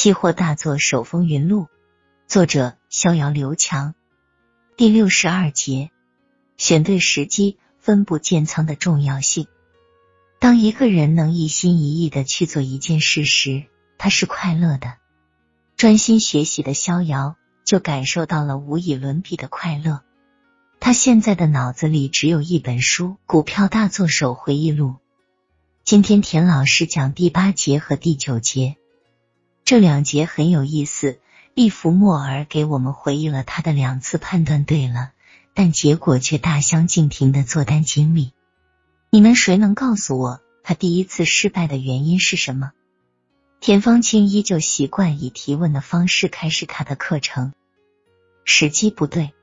期货大作手风云录，作者逍遥刘强。第六十二节，选对时机，分布建仓的重要性。当一个人能一心一意的去做一件事时，他是快乐的。专心学习的逍遥就感受到了无以伦比的快乐。他现在的脑子里只有一本书《股票大作手回忆录》。今天田老师讲第八节和第九节。这两节很有意思，利弗莫尔给我们回忆了他的两次判断对了，但结果却大相径庭的做单经历。你们谁能告诉我他第一次失败的原因是什么？田方清依旧习惯以提问的方式开始他的课程。时机不对，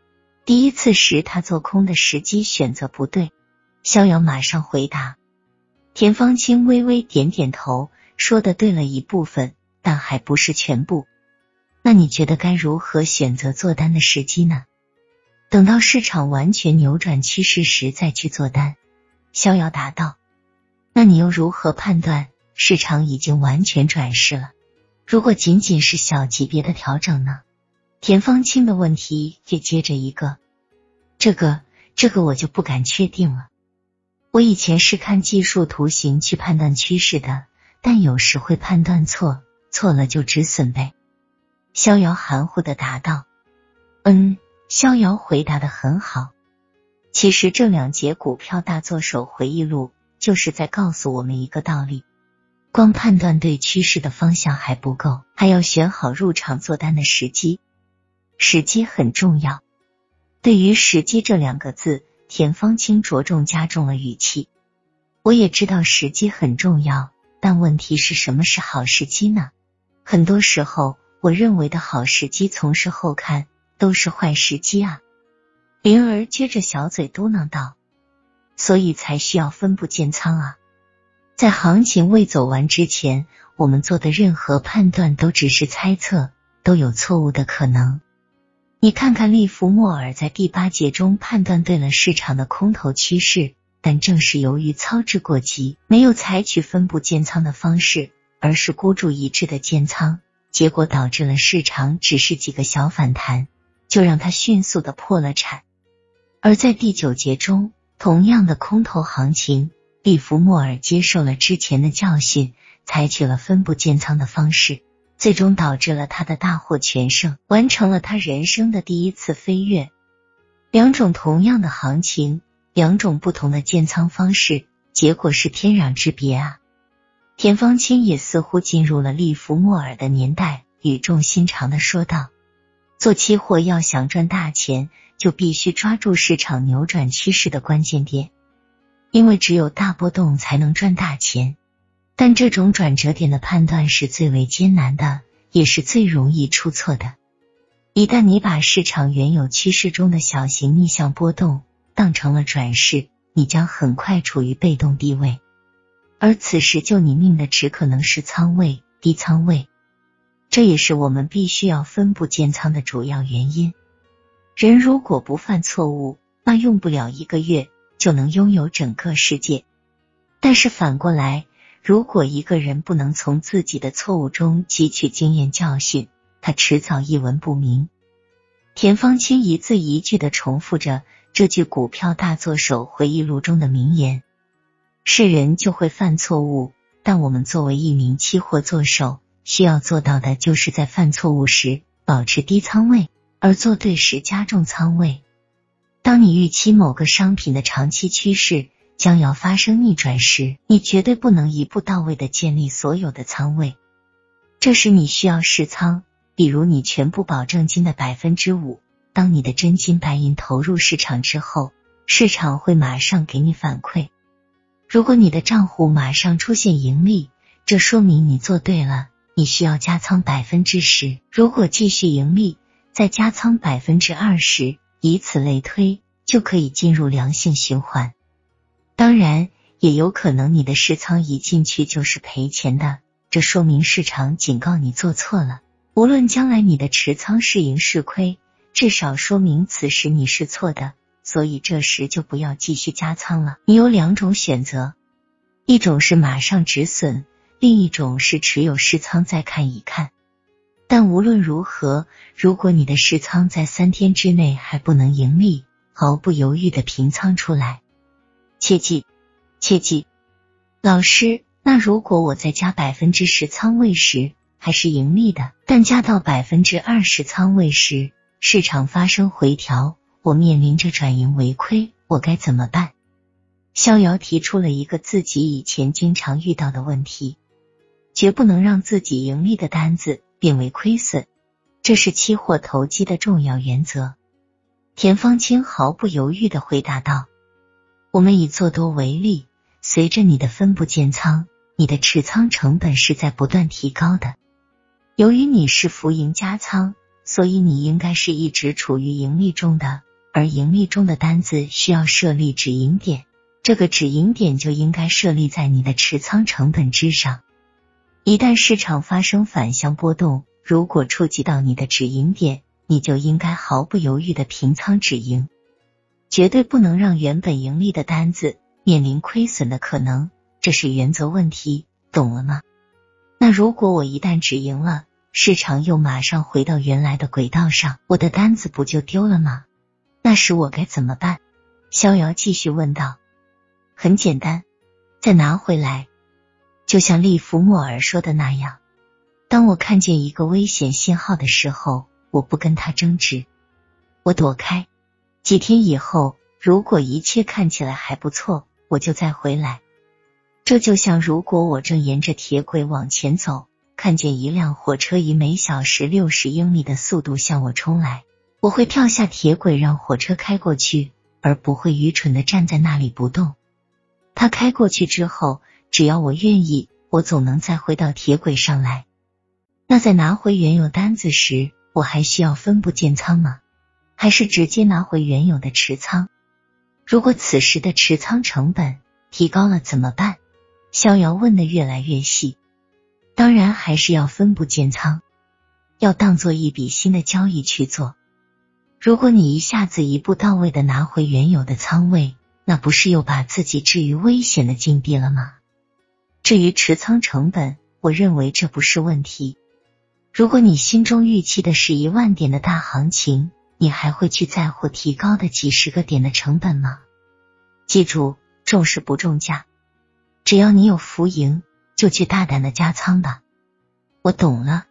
第一次时他做空的时机选择不对。逍遥马上回答。田方清微微点点头，说的对了一部分。但还不是全部。那你觉得该如何选择做单的时机呢？等到市场完全扭转趋势时再去做单。逍遥答道。那你又如何判断市场已经完全转势了？如果仅仅是小级别的调整呢？田方清的问题也接着一个。这个，这个我就不敢确定了。我以前是看技术图形去判断趋势的，但有时会判断错。错了就止损呗。逍遥含糊的答道：“嗯。”逍遥回答的很好。其实这两节股票大作手回忆录就是在告诉我们一个道理：光判断对趋势的方向还不够，还要选好入场做单的时机。时机很重要。对于“时机”这两个字，田方清着重加重了语气。我也知道时机很重要，但问题是什么是好时机呢？很多时候，我认为的好时机，从事后看都是坏时机啊。灵儿撅着小嘴嘟囔道：“所以才需要分步建仓啊。在行情未走完之前，我们做的任何判断都只是猜测，都有错误的可能。你看看利弗莫尔在第八节中判断对了市场的空头趋势，但正是由于操之过急，没有采取分步建仓的方式。”而是孤注一掷的建仓，结果导致了市场只是几个小反弹，就让他迅速的破了产。而在第九节中，同样的空头行情，利弗莫尔接受了之前的教训，采取了分布建仓的方式，最终导致了他的大获全胜，完成了他人生的第一次飞跃。两种同样的行情，两种不同的建仓方式，结果是天壤之别啊！田方清也似乎进入了利弗莫尔的年代，语重心长的说道：“做期货要想赚大钱，就必须抓住市场扭转趋势的关键点，因为只有大波动才能赚大钱。但这种转折点的判断是最为艰难的，也是最容易出错的。一旦你把市场原有趋势中的小型逆向波动当成了转势，你将很快处于被动地位。”而此时救你命的只可能是仓位、低仓位，这也是我们必须要分布建仓的主要原因。人如果不犯错误，那用不了一个月就能拥有整个世界。但是反过来，如果一个人不能从自己的错误中汲取经验教训，他迟早一文不名。田方清一字一句的重复着这句股票大作手回忆录中的名言。是人就会犯错误，但我们作为一名期货做手，需要做到的就是在犯错误时保持低仓位，而做对时加重仓位。当你预期某个商品的长期趋势将要发生逆转时，你绝对不能一步到位的建立所有的仓位，这时你需要试仓，比如你全部保证金的百分之五。当你的真金白银投入市场之后，市场会马上给你反馈。如果你的账户马上出现盈利，这说明你做对了，你需要加仓百分之十。如果继续盈利，再加仓百分之二十，以此类推，就可以进入良性循环。当然，也有可能你的试仓一进去就是赔钱的，这说明市场警告你做错了。无论将来你的持仓是赢是亏，至少说明此时你是错的。所以这时就不要继续加仓了。你有两种选择，一种是马上止损，另一种是持有试仓再看一看。但无论如何，如果你的试仓在三天之内还不能盈利，毫不犹豫的平仓出来。切记，切记，老师。那如果我再加百分之十仓位时还是盈利的，但加到百分之二十仓位时市场发生回调，我面临着转盈为亏，我该怎么办？逍遥提出了一个自己以前经常遇到的问题：绝不能让自己盈利的单子变为亏损，这是期货投机的重要原则。田方清毫不犹豫的回答道：“我们以做多为例，随着你的分布建仓。”你的持仓成本是在不断提高的。由于你是浮盈加仓，所以你应该是一直处于盈利中的。而盈利中的单子需要设立止盈点，这个止盈点就应该设立在你的持仓成本之上。一旦市场发生反向波动，如果触及到你的止盈点，你就应该毫不犹豫的平仓止盈，绝对不能让原本盈利的单子面临亏损的可能。这是原则问题，懂了吗？那如果我一旦止盈了，市场又马上回到原来的轨道上，我的单子不就丢了吗？那时我该怎么办？逍遥继续问道。很简单，再拿回来。就像利弗莫尔说的那样，当我看见一个危险信号的时候，我不跟他争执，我躲开。几天以后，如果一切看起来还不错，我就再回来。这就像，如果我正沿着铁轨往前走，看见一辆火车以每小时六十英里的速度向我冲来，我会跳下铁轨让火车开过去，而不会愚蠢的站在那里不动。他开过去之后，只要我愿意，我总能再回到铁轨上来。那在拿回原有单子时，我还需要分布建仓吗？还是直接拿回原有的持仓？如果此时的持仓成本提高了怎么办？逍遥问的越来越细，当然还是要分布建仓，要当做一笔新的交易去做。如果你一下子一步到位的拿回原有的仓位，那不是又把自己置于危险的境地了吗？至于持仓成本，我认为这不是问题。如果你心中预期的是一万点的大行情，你还会去在乎提高的几十个点的成本吗？记住，重视不重价。只要你有浮盈，就去大胆的加仓吧。我懂了。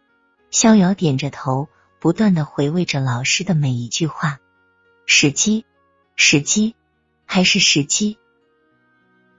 逍遥点着头，不断的回味着老师的每一句话。时机，时机，还是时机。